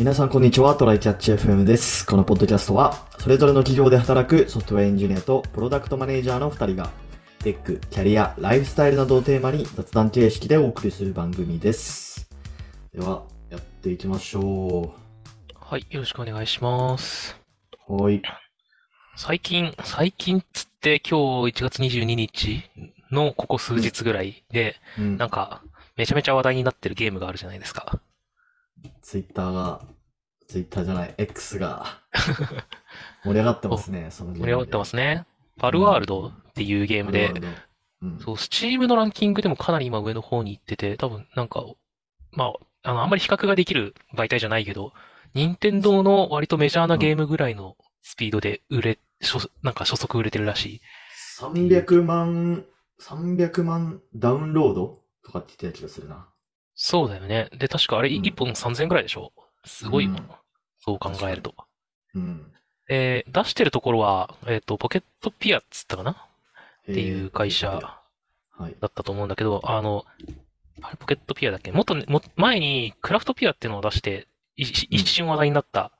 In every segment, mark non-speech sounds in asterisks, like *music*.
皆さんこんにちは、トライキャッチ FM です。このポッドキャストは、それぞれの企業で働くソフトウェアエンジニアとプロダクトマネージャーの2人が、テック、キャリア、ライフスタイルなどをテーマに雑談形式でお送りする番組です。では、やっていきましょはい、よろしくお願いします。う。はい。最近、最近つって今日1月22日のここ数日ぐらいで、うんなんか、めちゃめちゃ話題になってるゲームがあるじゃないですか。ツイッターが、ツイッターじゃない、X が盛り上がってますね、*laughs* そのゲーム。盛り上がってますすね。パルワールドっていうゲームで、うん。そう、スチームのランキングでもかなり今上の方に行ってて、多分なんか、まあ、あの、あんまり比較ができる媒体じゃないけど、任天堂の割とメジャーなゲームぐらいのスピードで売れ、初なんか初速売れてるらしい。300万、300万ダウンロードとかって言ってた気がするな。そうだよね。で、確かあれうん1本3000円ぐらいでしょ？すごいもんうんそう考えると。うん。えー出してるところは、えっと、ポケットピアっつったかな？っっていう会社はい。だったと思うんだけど、あの、あれポケットピアだっけ？もっとね、も、前にクラフトピアっていうのを出して、い一瞬話題になった、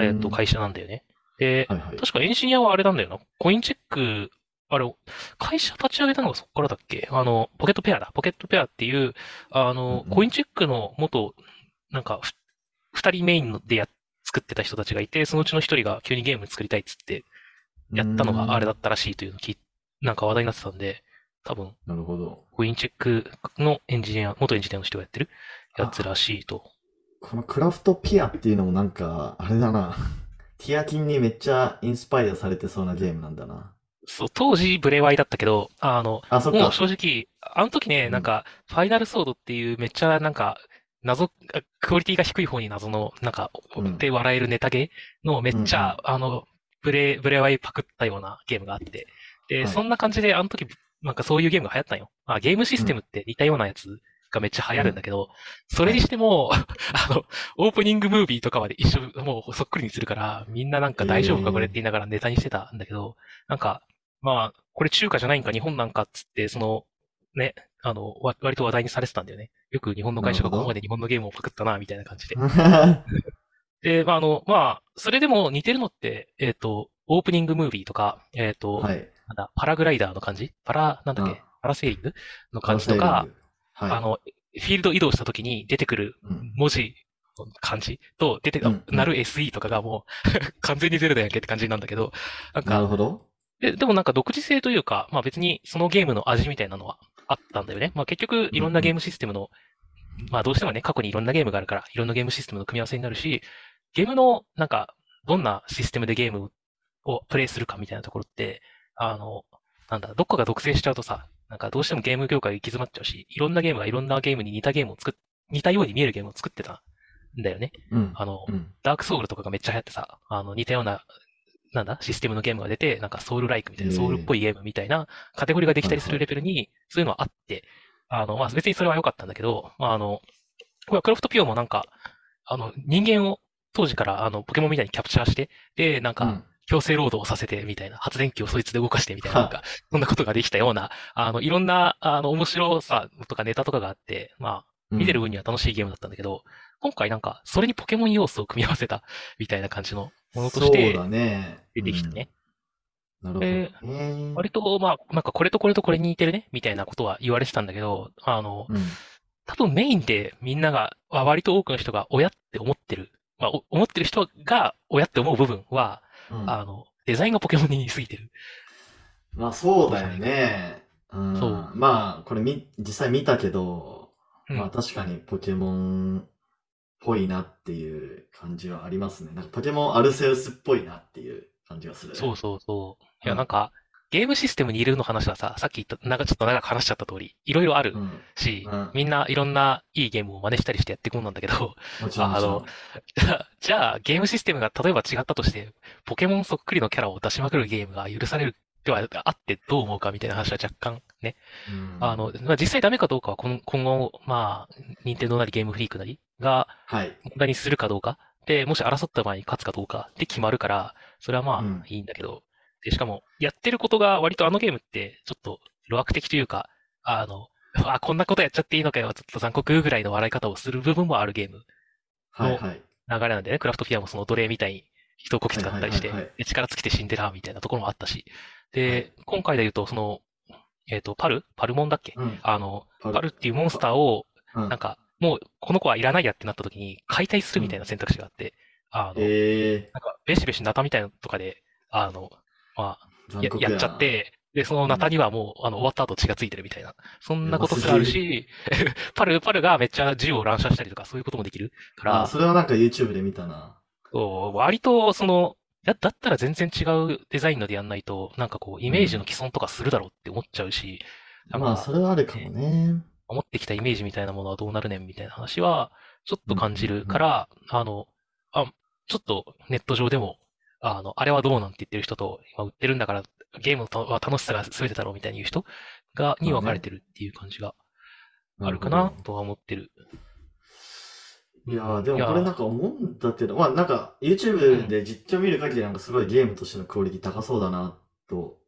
えっと、会社なんだよね。で、はいはい。確かエンジニアはあれなんだよな。コインチェック、あれ、会社立ち上げたのがそこからだっけ？あの、ポケットペアだ。ポケットペアっていう、あのうんう、んコインチェックの元、なんか、ふ二人メインでや、作ってた人たちがいて、そのうちの一人が急にゲーム作りたいっつって、やったのがあれだったらしいというのを聞いなんか話題になってたんで、多分、なるほど。コインチェックのエンジニア、元エンジニアの人がやってるやつらしいと。このクラフトピアっていうのもなんか、あれだな。*laughs* ティアキンにめっちゃインスパイアされてそうなゲームなんだな。そう、当時ブレワイだったけど、あの、あ、もうか。正直、あの時ね、うんなんか、ファイナルソードっていうめっちゃなんか、謎、あクオリティが低い方に謎の、なんか、うん。で笑えるネタゲーのめっちゃ、あの、ブレ、ブレワイパクったようなゲームがあって。で、はい。そんな感じで、あの時、なんかそういうゲームが流行ったんよ。あ、ゲームシステムって似たようなやつがめっちゃ流行るんだけど、それにしても、*laughs* あの、オープニングムービーとかまで一緒、もうそっくりにするから、みんななんか大丈夫かこれって言いながらネタにしてたんだけど、なんか、まあ、これ中華じゃないんか日本なんかっつって、その、ね、あの、わ割と話題にされてたんだよね。よく日本の会社がここまで日本のゲームをパクったな、みたいな感じで。*laughs* で、まあ、あの、まあ、それでも似てるのって、えっ、と、オープニングムービーとか、えっ、と、はい。なんだ、パラグライダーの感じ？パラ、なんだっけ、うんパラセーリングの感じとか、はい。あの、フィールド移動した時に出てくるうん文字の感じと、出て、うんうんなる SE とかがもう、*laughs* 完全にゼロだやんけって感じなんだけど、なんか、なるほど。で、でもなんか独自性というか、まあ別にそのゲームの味みたいなのはあったんだよね。まあ結局いろんなゲームシステムの、まあどうしてもね、過去にいろんなゲームがあるから、いろんなゲームシステムの組み合わせになるし、ゲームのなんか、どんなシステムでゲームをプレイするかみたいなところって、あの、なんだ、どっかが独占しちゃうとさ、なんかどうしてもゲーム業界行き詰まっちゃうし、いろんなゲームがいろんなゲームに似たゲームを作っ、似たように見えるゲームを作ってたんだよね。うん。あの、うん。ダークソウルとかがめっちゃ流行ってさ、あの、似たような、なんだ、システムのゲームが出て、なんかソウルライクみたいな、ソウルっぽいゲームみたいなカテゴリーができたりするレベルに、そういうのはあって、あの、まあ、別にそれは良かったんだけど、まあ、あの、これはクラフトピオもなんか、あの、人間を当時から、あの、ポケモンみたいにキャプチャーして、で、なんか、うん。強制労働をさせて、みたいな、発電機をそいつで動かして、みたいな、なんか、そんなことができたような、あの、いろんな、あの、面白さとかネタとかがあって、まあ、見てる分には楽しいゲームだったんだけど、今回なんか、それにポケモン要素を組み合わせた、*laughs* みたいな感じのものとして。出てきたね。うん。なるでほどね。割と、まあ、なんかこれとこれとこれに似てるね、みたいなことは言われてたんだけど、あの、うん。多分メインでみんなが、あ割と多くの人が親って思ってる、まあ、お思ってる人が親って思う部分は、うんあの、デザインがポケモンに似すぎてる。まあそうだよね。うん。そうまあ、これみ、実際見たけど、うんまあ確かにポケモンっぽいなっていう感じはありますね。なんかポケモンアルセウスっぽいなっていう感じがする。そうそうそう。いや、うんなんか、ゲームシステムに入れるの話はさ、さっき言った、なんかちょっと長く話しちゃった通り、いろいろあるうん。し、うんみんないろんないいゲームを真似したりしてやっていくもんなんだけど。あの *laughs* じゃあゲームシステムが例えば違ったとして、ポケモンそっくりのキャラを出しまくるゲームが許されるではあってどう思うかみたいな話は若干ね。うんあの、まあ、実際ダメかどうかは今今後、まあ、任天堂なりゲームフリークなりがはい。問題にするかどうか。で、もし争った場合に勝つかどうかで決まるから、それはまうんあいいんだけど、で、しかも、やってることが割とあのゲームって、ちょっと、路悪的というか、あの、あ、こんなことやっちゃっていいのかよ、ちょっと残酷ぐらいの笑い方をする部分もあるゲームはいはい。流れなんでね、クラフトフィアもその奴隷みたいに人をこき使ったりして力尽きて死んでら、みたいなところもあったし。で、今回で言うと、その、えっと、パル？パルモンだっけ？うん。あの、パルパルっていうモンスターを、うんなんか、もう、この子はいらないやってなった時に、解体するみたいな選択肢があって、あの、えなんか、ベシベシナタみたいなのとかで、あの、まあ、や酷やっちゃっ。て、で、そのナタにはもう、あの、終わった後血がついてるみたいな。そんなことすらあるし、*laughs* パル、パルがめっちゃ銃を乱射したりとか、そういうこともできるかあ、ら、それはなんか YouTube で見たな。そう割と、その、だ、だったら全然違うデザインのでやんないと、なんかこう、イメージの既存とかするだろうって思っちゃうし、なんまあ、かそれはあるかもね。思ってきたイメージみたいなものはどうなるねんみたいな話は、ちょっと感じるから、あの、あ、ちょっとネット上でも、あの、あれはどうなんて言ってる人と、今売ってるんだから、ゲームは楽しさが全てだろうみたいに言う人が、に分かれてるっていう感じがあるかなとは思ってる。いやーでもこれなんか思うんだけど、まあなんか YouTube で実況見る限りなんかすごいゲームとしてのクオリティ高そうだなと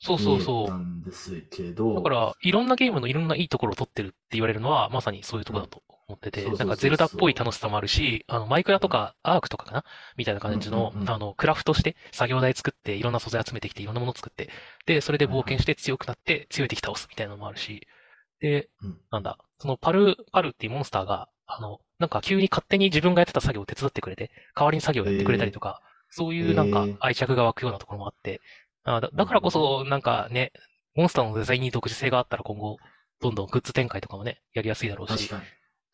そう見えそう。そうた。んですけど、だから、いろんなゲームのいろんないいところを取ってるって言われるのは、まさにそういうところだと思ってて、なんかゼルダっぽい楽しさもあるし、あの、マイクラとかアークとかかなみたいな感じのうん。うんう、んあの、クラフトして、作業台作って、いろんな素材集めてきて、いろんなもの作って、で、それで冒険して強くなって、強い敵倒すみたいなのもあるし、でうん、なんだ、そのパル、パルっていうモンスターが、あの、なんか急に勝手に自分がやってた作業を手伝ってくれて、代わりに作業をやってくれたりとか、そういうなんか愛着が湧くようなところもあって、あだだからこそ、なんかね、モンスターのデザインに独自性があったら今後、どんどんグッズ展開とかもね、やりやすいだろうし、確かに。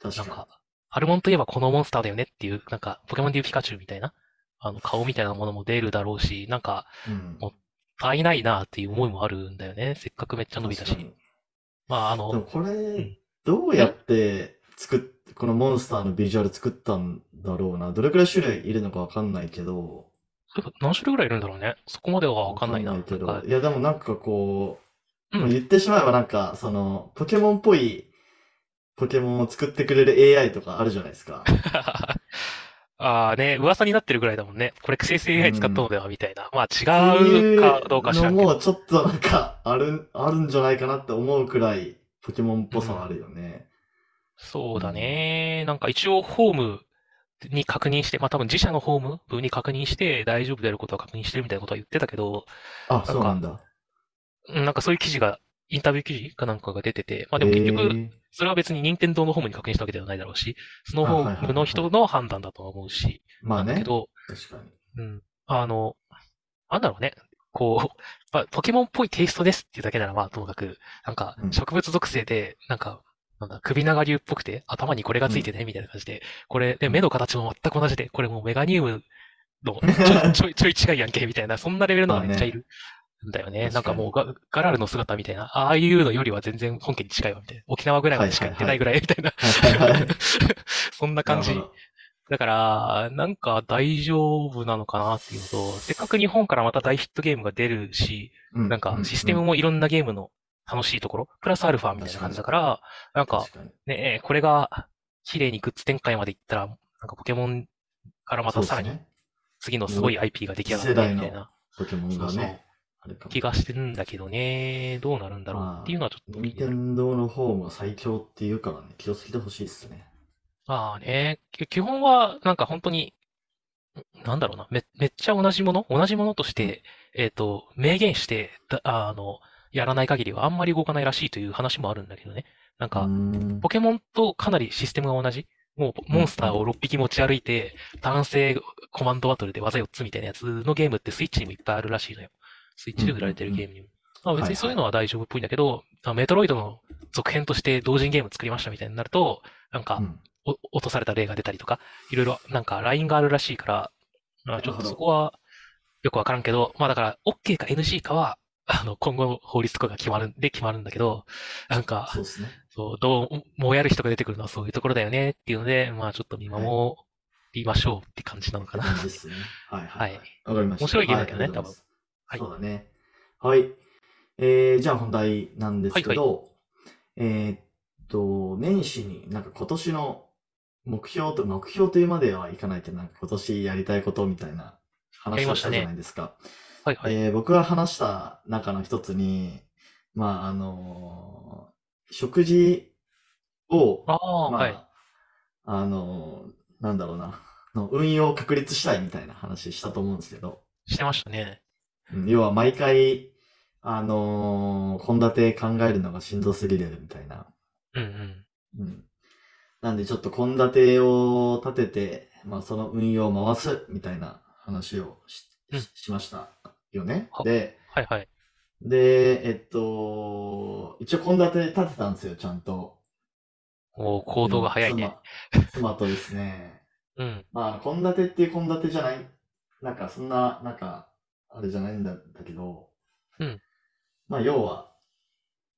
確かなんか、ハルモンといえばこのモンスターだよねっていう、なんか、ポケモンでいうピカチュウみたいな、あの、顔みたいなものも出るだろうし、なんか、も足りないなっていう思いもあるんだよね。せっかくめっちゃ伸びたし。まあ、あの、これん、どうやって作っ、このモンスターのビジュアル作ったんだろうな。どれくらい種類いるのかわかんないけど、何種類ぐらいいるんだろうね。そこまではわかんないな。けどなんか、いやでもなんかこう、うん言ってしまえばなんか、その、ポケモンっぽいポケモンを作ってくれる AI とかあるじゃないですか。*laughs* ああね、噂になってるぐらいだもんね。これ生成 AI 使ったのではみたいな。まあそう違いうかどうか知らんけもちょっとなんか、ある、あるんじゃないかなって思うくらい、ポケモンっぽさはあるよね。そうだね。なんか一応ホームに確認して、まあ多分自社のホーム部に確認して大丈夫であることは確認してるみたいなことは言ってたけど、あ、そうなんだ。うんなんかそういう記事が、インタビュー記事かなんかが出てて、まあでも結局、それは別に任天堂のホームに確認したわけではないだろうし、そのホームの人の判断だとは思うし、まあね。だけど、確かに。うん。あの、なんだろうね。こう、まあ、ポケモンっぽいテイストですっていうだけならまあともかく、なんかうん植物属性で、なんか、なんだ、首長竜っぽくて、頭にこれがついてね、みたいな感じで、これ、で、目の形も全く同じで、これもうメガニウムの *laughs* ちょい、ちょい、ちょい違いやんけ、みたいな、そんなレベルのがめっちゃいる。んだよね。なんかもうガ、ガラルの姿みたいな、ああいうのよりは全然本家に近いわ、みたいな。沖縄ぐらいまでしか行ってないぐらい、みたいな。*laughs* そんな感じ。だから、なんか大丈夫なのかなっていうのと、せっかく日本からまた大ヒットゲームが出るし、うなんかシステムもいろんなゲームの楽しいところ、プラスアルファみたいな感じだから、なんかね、これが綺麗にグッズ展開までいったら、なんかポケモンからまたさらに次のすごい IP が出来上がっみたいな。ポケモンがね、気がしてるんだけどね、どうなるんだろうっていうのはちょっと気任。天堂の方も最強って言うからね、気をつけてほしいっすね。まあね、き基本はなんか本当に、なんだろうな、め、めっちゃ同じもの？同じものとして、えっと、明言して、だあの、やらない限りはあんまり動かないらしいという話もあるんだけどね。なんか、んポケモンとかなりシステムが同じ。もう、モンスターを6匹持ち歩いて、単性コマンドバトルで技4つみたいなやつのゲームってスイッチにもいっぱいあるらしいのよ。スイッチで売られてるゲームにも。まあ別にそういうのは大丈夫っぽいんだけど、あメトロイドの続編として同人ゲーム作りましたみたいになると、なんかう、んお落とされた例が出たりとか、いろいろなんかラインがあるらしいから、まあちょっとそこはよくわからんけど、まあだから OK か NG かは、あの、今後の法律とかが決まるんで決まるんだけど、なんかそ、うですね。そう、どう、もうやる人が出てくるのはそういうところだよねっていうので、まあちょっと見守りましょうって感じなのかな。感じですね。はいはい。はい。わかりました。面白いゲームだけどねはいますはいそうだね。はい。えー、じゃあ本題なんですけど、えーっと、年始になんか今年の目標と、目標というまではいかないけど、なんか今年やりたいことみたいなや話をしじりましたたねゃないですか。はいはい。えー僕が話した中の一つに、まあ、あのー食事を、ああ、まあ、はい。あのーなんだろうな、の運用を確立したいみたいな話したと思うんですけど、してましたね。うん要は毎回、あのー、献立考えるのがしんどすぎるみたいな。うんうん。うん。なんでちょっと献立を立てて、まあその運用を回すみたいな話をし、しましたよねは。で、はいはい。で、えっと、一応献立立てたんですよ、ちゃんと。おー行動が早いね。妻。妻とですね。うん。まあ、献立っていう献立じゃない、なんかそんな、なんか、あれじゃないんだだけど、うん。まあ、要は、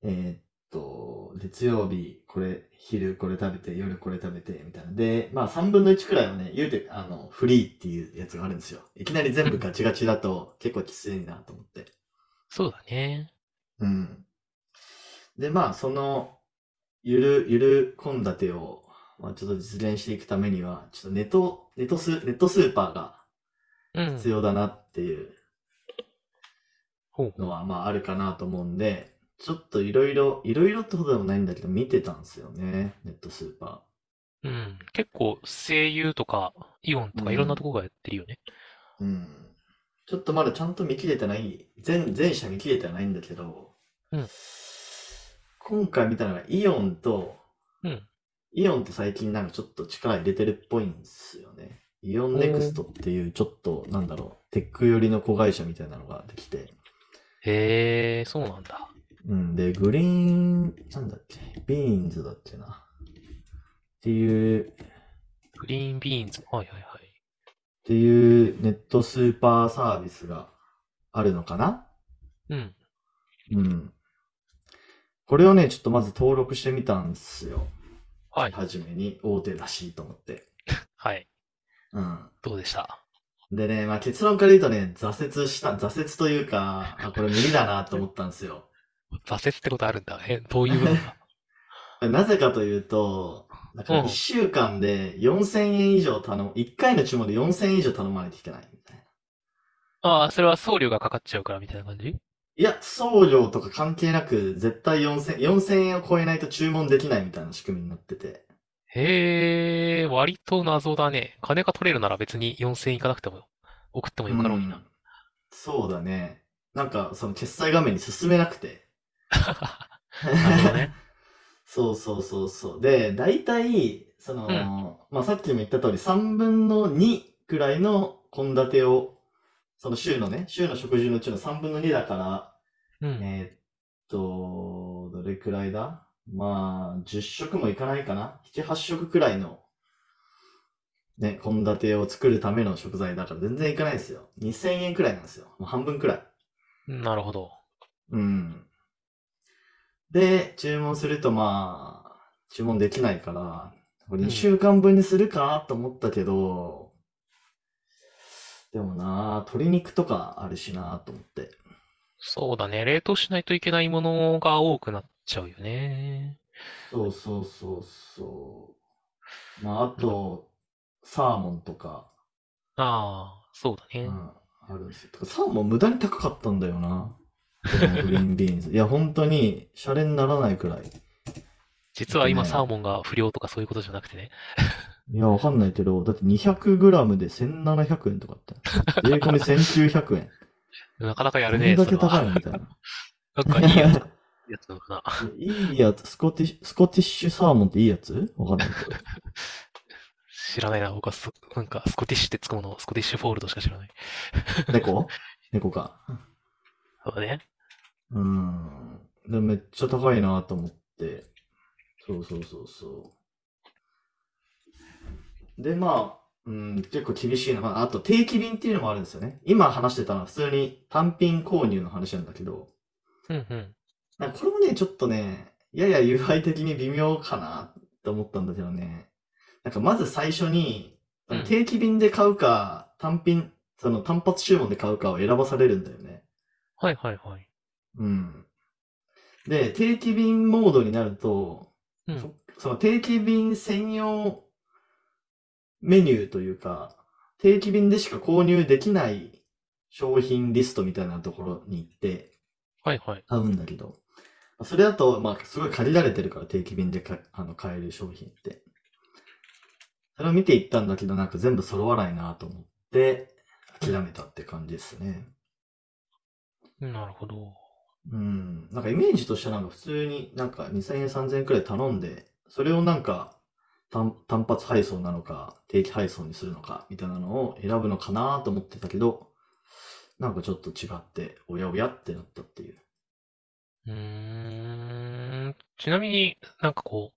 えーっと、月曜日これ、昼これ食べて、夜これ食べて、みたいな。で、まあ、3分の1くらいはね、言うて、あの、フリーっていうやつがあるんですよ。いきなり全部ガチガチだと結構きついなと思って。そうだね。うん。で、まあ、その、ゆる、ゆる献立を、まあ、ちょっと実現していくためには、ちょっとネット、ネットス、ネットスーパーがうん。必要だなっていうのは、まあ、あるかなと思うんで、ちょっといろいろ、いろいろってことでもないんだけど、見てたんですよね、ネットスーパうん。結構、声優とか、イオンとかうんいろんなとこがやってるよね。ー。うん。ちょっとまだちゃんと見切れてない、全、全社見切れてはないんだけど、うん今回見たのがイオンと、うん。イオンって最近なんかちょっと力入れてるっぽいんですよね。イオンネクストっていうちょっと、なんだろう、テック寄りの子会社みたいなのができて、へえ、そうなんだ。うん、で、グリーン、なんだっけ、ビーンズだっけな。っていう、グリーンビーンズ？はいはいはい。っていうネットスーパーサービスがあるのかな？うん。うん。これをね、ちょっとまず登録してみたんですよ。はい。はじめに大手だしと思って。*laughs* はい。うん。どうでした？でね、まあ結論から言うとね、挫折した、挫折というか、あ、これ無理だなと思ったんですよ。挫折ってことあるんだ。え、どういう部分だ？*laughs* なぜかというと、なんかうん1週間で4000円以上頼む、1回の注文で4000円以上頼まないといけないみたいな。ああ、それは送料がかかっちゃうからみたいな感じ？いや、送料とか関係なく、絶対4000、4000円を超えないと注文できないみたいな仕組みになってて。へえ、割と謎だね。金が取れるなら別に4000円いかなくても送ってもよかろうになうん。そうだね。なんか、その決済画面に進めなくて。*laughs* なるほどね。*laughs* そうそうそうそう。で、大体、その、うんまあ、さっきも言った通り、3分の2くらいの献立を、その週のね、週の食事のうちの3分の2だから、うん。えーっと、どれくらいだ？まあ、10食もいかないかな ?7、8食くらいの、ね、献立を作るための食材だから全然いかないですよ。2000円くらいなんですよ。もう半分くらい。なるほど。うん。で、注文するとまあ、注文できないから、これうん2週間分にするかと思ったけど、でもな、鶏肉とかあるしなと思って。そうだね。冷凍しないといけないものが多くなっちゃうよね。そうそうそうそう。まあ、あと、サーモンとか、ああ、そうだね。うん、あるんですよ。サーモン無駄に高かったんだよな。グリーンビーンズ。いや、本当に、シャレにならないくらい。実は今サーモンが不良とかそういうことじゃなくてね。いや、わかんないけど、だって 200g で1700円とかあった。税込み1900円。なかなかやどるね、んだけ高いのみたいな。なんかいいやつ、やつなのかな。いいやつ、スコティッシュ、スコティッシュサーモンっていいやつ？わかんないけど。知らないな。僕はス、なんかスコティッシュってつくもの、スコティッシュフォールドしか知らない。猫？猫か。そうだね。うん。でめっちゃ高いなと思って。そうそうそうそう。で、まあ、うん、結構厳しいな。まあ、あと定期便っていうのもあるんですよね。今話してたのは普通に単品購入の話なんだけど、うんうん。なんかこれもね、ちょっとね、やや UI 的に微妙かなって思ったんだけどね。なんかまず最初に、うん定期便で買うか、単品、その単発注文で買うかを選ばされるんだよね。はいはいはい。うん。で、定期便モードになると、うん。そその定期便専用メニューというか、定期便でしか購入できない商品リストみたいなところに行ってはいはい。買うんだけど、それだと、まあ、すごい限られてるから定期便でかあの買える商品って。それを見ていったんだけど、なんか全部揃わないなと思って、諦めたって感じですね。なるほど。うん。なんかイメージとしてはなんか普通になんか2000円3000円くらい頼んで、それをなんか単単発配送なのか定期配送にするのかみたいなのを選ぶのかなと思ってたけど、なんかちょっと違って、おやおやってなったっていう。うーん。ちなみになんかこ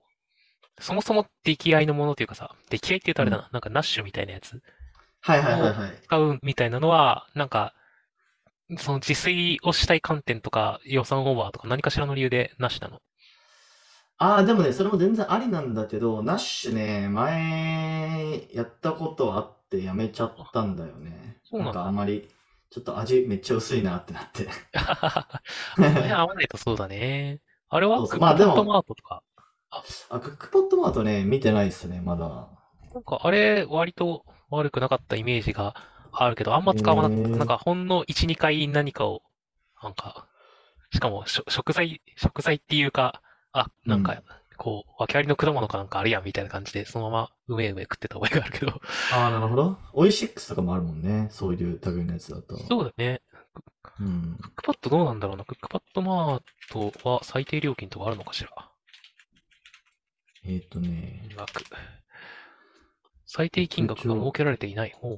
う、そもそも出来合いのものというかさ、出来合いって言うとあれだな、なんかナッシュみたいなやつはいはいはいはい。使うみたいなのは、なんか、その自炊をしたい観点とか予算オーバーとか何かしらの理由でなしなの？ああ、でもね、それも全然ありなんだけど、ナッシュね、前、やったことあってやめちゃったんだよね。そうなんだかあんまり、ちょっと味めっちゃ薄いなってなって。*laughs* ね合わないとそうだね。あれはそうそうクックパまあでもッドマートとか？あ、クックパッドマートね、見てないっすね、まだ。なんかあれ割と悪くなかったイメージがあるけど、あんま使わなかった。へーなんかほんの1、2回何かを、なんか、しかも食材、食材っていうか、あ、なんか、こう、訳ありの果物かなんかあるやんみたいな感じで、そのままうめうめ食ってた覚えがあるけど。ああ、なるほど。オイシックスとかもあるもんね。そういう類のやつだと。そうだね。うん。クックパッドどうなんだろうな。クックパッドマートは最低料金とかあるのかしら。えっ、とね金、額。最低金額が設けられていない。ほう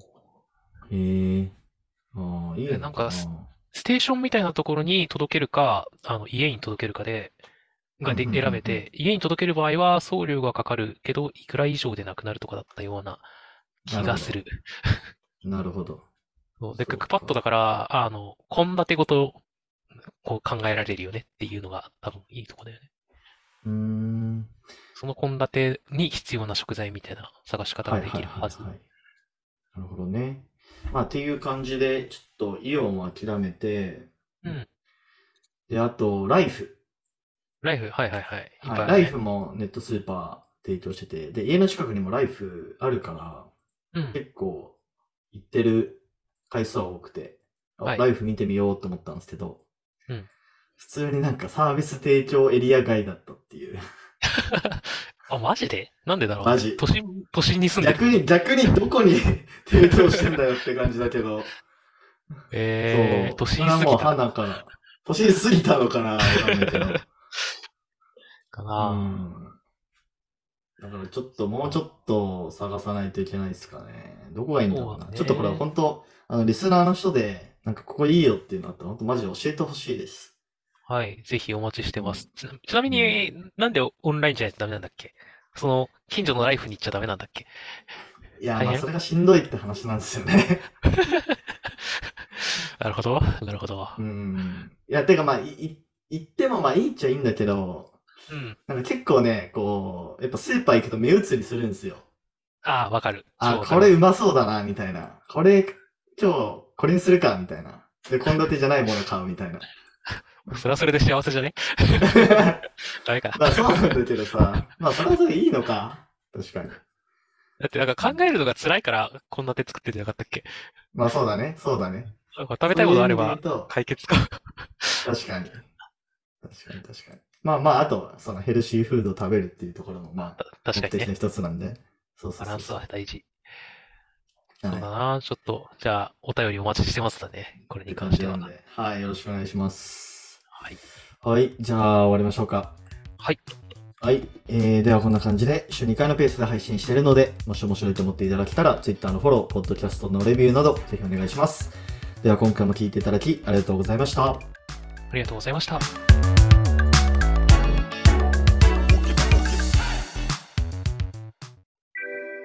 ええああ、いいのえなんかステーションみたいなところに届けるか、あの、家に届けるかで、がで選べて、家に届ける場合は送料がかかるけど、いくら以上でなくなるとかだったような気がする。なるほど。*laughs* そうで、クックパッドだから、あの、献立ごと、こう考えられるよねっていうのが多分いいとこだよね。うーん。その献立に必要な食材みたいな探し方ができるはず。い。なるほどね。まあ、っていう感じで、ちょっとイオンを諦めて、うん。で、あと、ライフ。ライフ、はいはいはい。いっぱいあはい、ライフもネットスーパー提供してて、で、家の近くにもライフあるから、うん。結構行ってる回数は多くて、あはいライフ見てみようと思ったんですけど、うん普通になんかサービス提供エリア外だったっていう。*laughs* あ、マジで？なんでだろう？マジ都心、都心に住んでる逆に、逆にどこに *laughs* 提供してんだよって感じだけど。えー、そう。都心すぎた花から。都心過ぎたのかなわかんないけど。かな。うん。だからちょっと、もうちょっと探さないといけないですかね。どこがいいんだろうな。そうだねちょっとこれは本当、あの、リスナーの人で、なんかここいいよっていうのあったら、本当マジで教えてほしいです。はい。ぜひお待ちしてます。ちなちなみに、なんでオンラインじゃないとダメなんだっけ？その、近所のライフに行っちゃダメなんだっけ？いや、まあそれがしんどいって話なんですよね。*laughs* なるほど。なるほど。うん。いや、てかまあ、い、い行ってもまあいいっちゃいいんだけど、うん。なんか結構ね、こう、やっぱスーパー行くと目移りするんですよ。ああ、わかる。あ、超わかるこれうまそうだな、みたいな。これ、今日、これにするか、みたいな。で、献立じゃないもの買うみたいな。それはそれで幸せじゃね？*laughs* ダメか。まあそうなんだけどさ、まあそれはそれでいいのか。確かに。だってなんか考えるのが辛いから、献立作ってんじゃなかったっけ？まあそうだね、そうだね。なんか食べたいものあれば解決か。*laughs* 確かに。確かに確かに。まあまあ、あと、そのヘルシーフードを食べるっていうところも、まあ、確かにね。一つなんで。そうそうそうバランスは大事。はいそうだな。ちょっと、じゃあ、お便りお待ちしてますだね。これに関しては。はい、よろしくお願いします。はい。はい、じゃあ終わりましょうか。はい。はい。えー、ではこんな感じで、週2回のペースで配信しているので、もし面白いと思っていただけたら、Twitter のフォロー、ポッドキャストのレビューなど、ぜひお願いします。では今回も聞いていただき、ありがとうございました。ありがとうございました。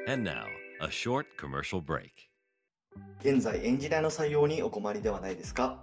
And now, a short commercial break. 現在エンジニアの採用にお困りではないですか？